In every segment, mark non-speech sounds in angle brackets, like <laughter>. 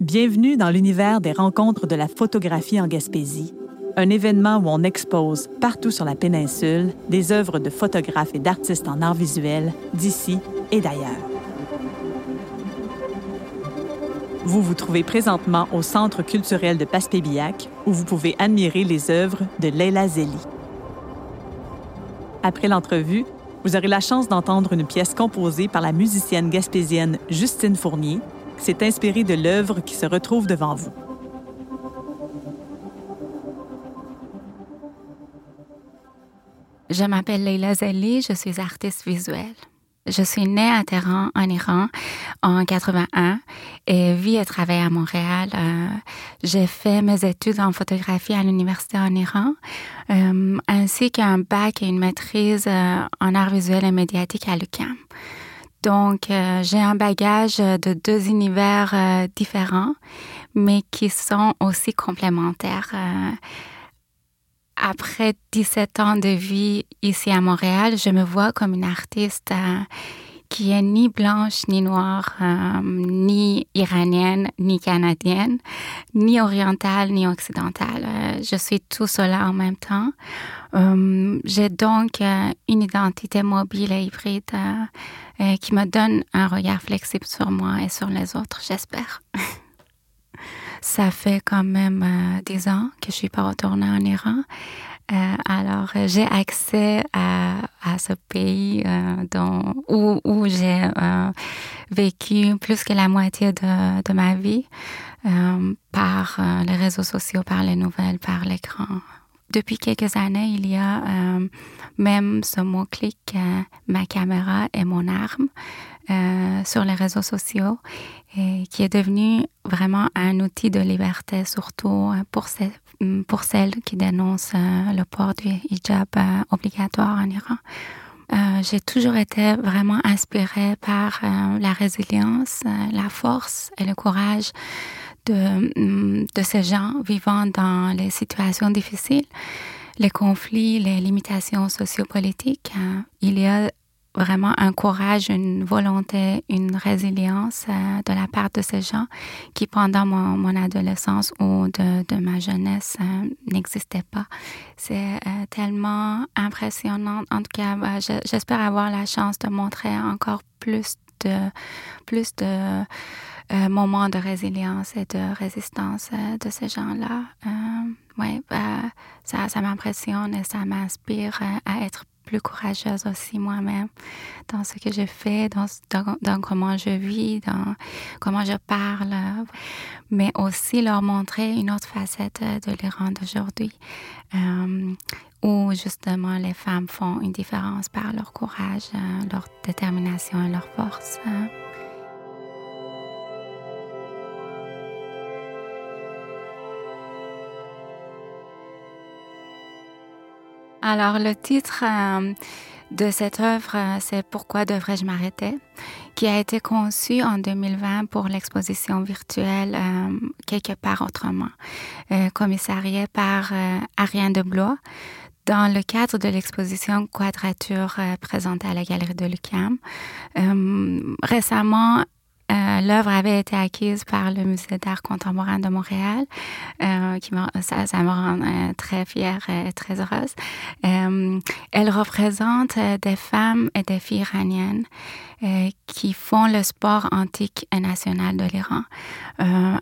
Bienvenue dans l'univers des rencontres de la photographie en Gaspésie, un événement où on expose partout sur la péninsule des œuvres de photographes et d'artistes en art visuel d'ici et d'ailleurs. Vous vous trouvez présentement au Centre culturel de Passepébiac où vous pouvez admirer les œuvres de Leila Zeli. Après l'entrevue, vous aurez la chance d'entendre une pièce composée par la musicienne gaspésienne Justine Fournier, s'est inspirée de l'œuvre qui se retrouve devant vous. Je m'appelle Leila Zeli, je suis artiste visuelle. Je suis née à Téhéran, en Iran, en 81 et vis et travaille à Montréal. Euh, j'ai fait mes études en photographie à l'université en Iran, euh, ainsi qu'un bac et une maîtrise euh, en art visuel et médiatique à l'UQAM. Donc, j'ai un bagage de deux univers différents, mais qui sont aussi complémentaires. Après 17 ans de vie ici à Montréal, je me vois comme une artiste euh, qui est ni blanche, ni noire, euh, ni iranienne, ni canadienne, ni orientale, ni occidentale. Euh, je suis tout cela en même temps. J'ai donc une identité mobile et hybride qui me donne un regard flexible sur moi et sur les autres, j'espère. <laughs> Ça fait quand même euh, des ans que je suis pas retournée en Iran. Euh, alors, euh, j'ai accès à, ce pays euh, où, j'ai euh, vécu plus que la moitié de, ma vie par les réseaux sociaux, par les nouvelles, par l'écran. Depuis quelques années, il y a même ce mot-clic, ma caméra est mon arme, sur les réseaux sociaux et qui est devenu vraiment un outil de liberté, surtout pour, ces, pour celles qui dénoncent euh, le port du hijab euh, obligatoire en Iran. Euh, j'ai toujours été vraiment inspirée par la résilience, la force et le courage de, mm, de ces gens vivant dans les situations difficiles, les conflits, les limitations sociopolitiques. Il y a vraiment un courage, une volonté, une résilience euh, de la part de ces gens qui, pendant mon, mon adolescence ou de, de ma jeunesse, euh, n'existaient pas. C'est euh, tellement impressionnant. En tout cas, bah, j'espère avoir la chance de montrer encore plus de plus de moments de résilience et de résistance de ces gens-là. ouais, bah, ça, ça m'impressionne et ça m'inspire à être plus courageuse aussi moi-même dans ce que je fais, dans, dans, comment je vis, dans comment je parle, mais aussi leur montrer une autre facette de l'Iran d'aujourd'hui, euh, où justement les femmes font une différence par leur courage, euh, leur détermination et leur force. Hein. Alors le titre euh, de cette œuvre, euh, c'est Pourquoi devrais-je m'arrêter qui a été conçu en 2020 pour l'exposition virtuelle euh, Quelque part autrement, commissariée par Ariane de Blois dans le cadre de l'exposition Quadrature présentée à la Galerie de l'UQAM. récemment, l'œuvre avait été acquise par le Musée d'art contemporain de Montréal, euh, qui ça, ça, me rend euh, très fière et très heureuse. Euh, elle représente des femmes et des filles iraniennes qui font le sport antique et national de l'Iran,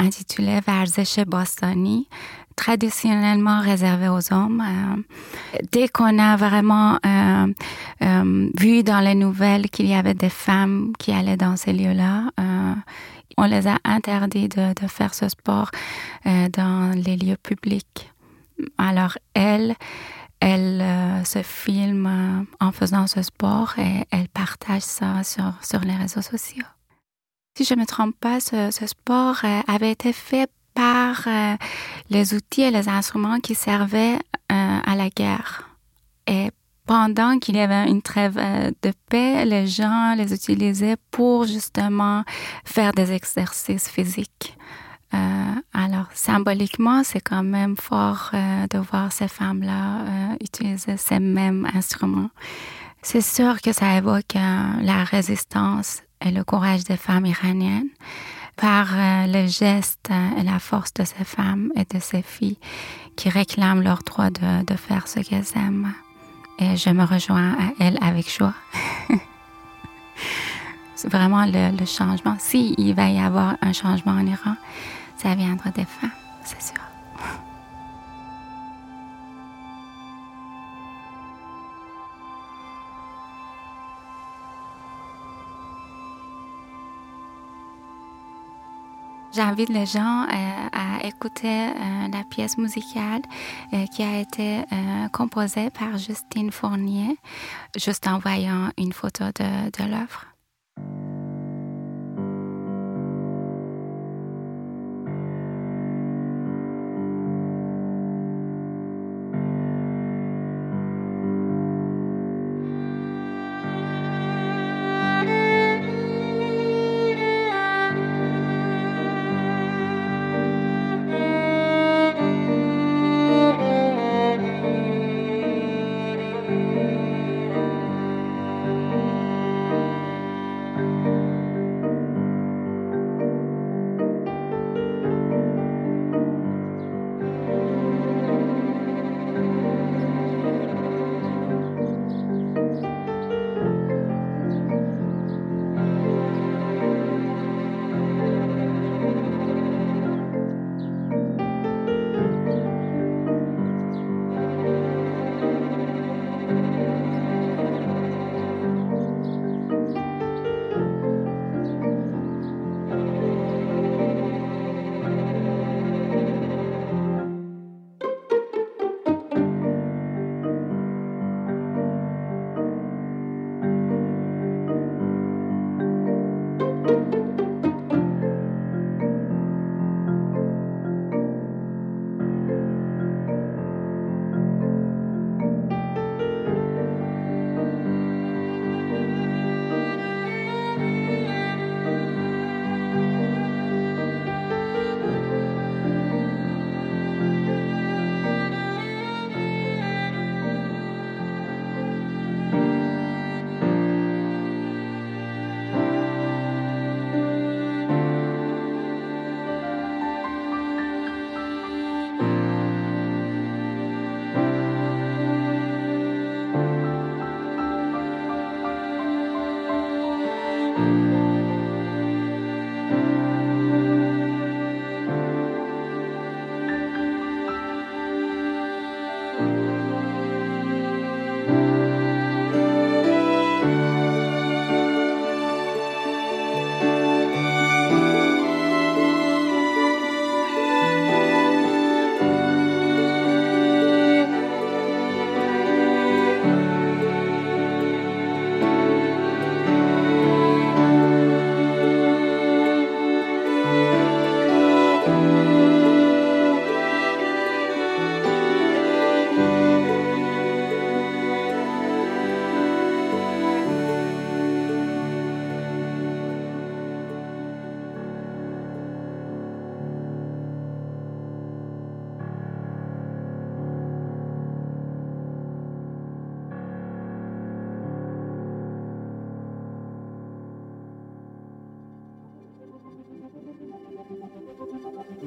intitulé Varzesh Bostani, traditionnellement réservé aux hommes. Euh, dès qu'on a vraiment euh, euh, vu dans les nouvelles qu'il y avait des femmes qui allaient dans ces lieux-là, on les a interdits de, faire ce sport dans les lieux publics. Alors elle, elle se filme en faisant ce sport et elle partage ça sur, sur les réseaux sociaux. Si je ne me trompe pas, ce sport avait été fait par euh, les outils et les instruments qui servaient euh, à la guerre. Et pendant qu'il y avait une trêve euh, de paix, les gens les utilisaient pour justement faire des exercices physiques. alors, symboliquement, c'est quand même fort de voir ces femmes-là utiliser ces mêmes instruments. C'est sûr que ça évoque la résistance et le courage des femmes iraniennes. Par euh, le geste et la force de ces femmes et de ces filles qui réclament leur droit de, faire ce qu'elles aiment. Et je me rejoins à elles avec joie. <laughs> C'est vraiment le, changement. S'il il va y avoir un changement en Iran, ça viendra des femmes, c'est sûr. J'invite les gens euh, à écouter euh, la pièce musicale euh, qui a été composée par Justine Fournier, juste en voyant une photo de, de l'œuvre.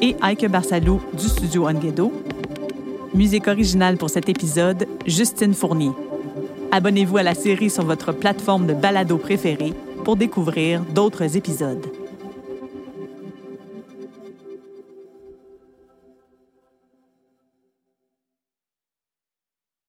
et Ike Barsalou du studio Onguedo. Musique originale pour cet épisode, Justine Fournier. Abonnez-vous à la série sur votre plateforme de balado préférée pour découvrir d'autres épisodes.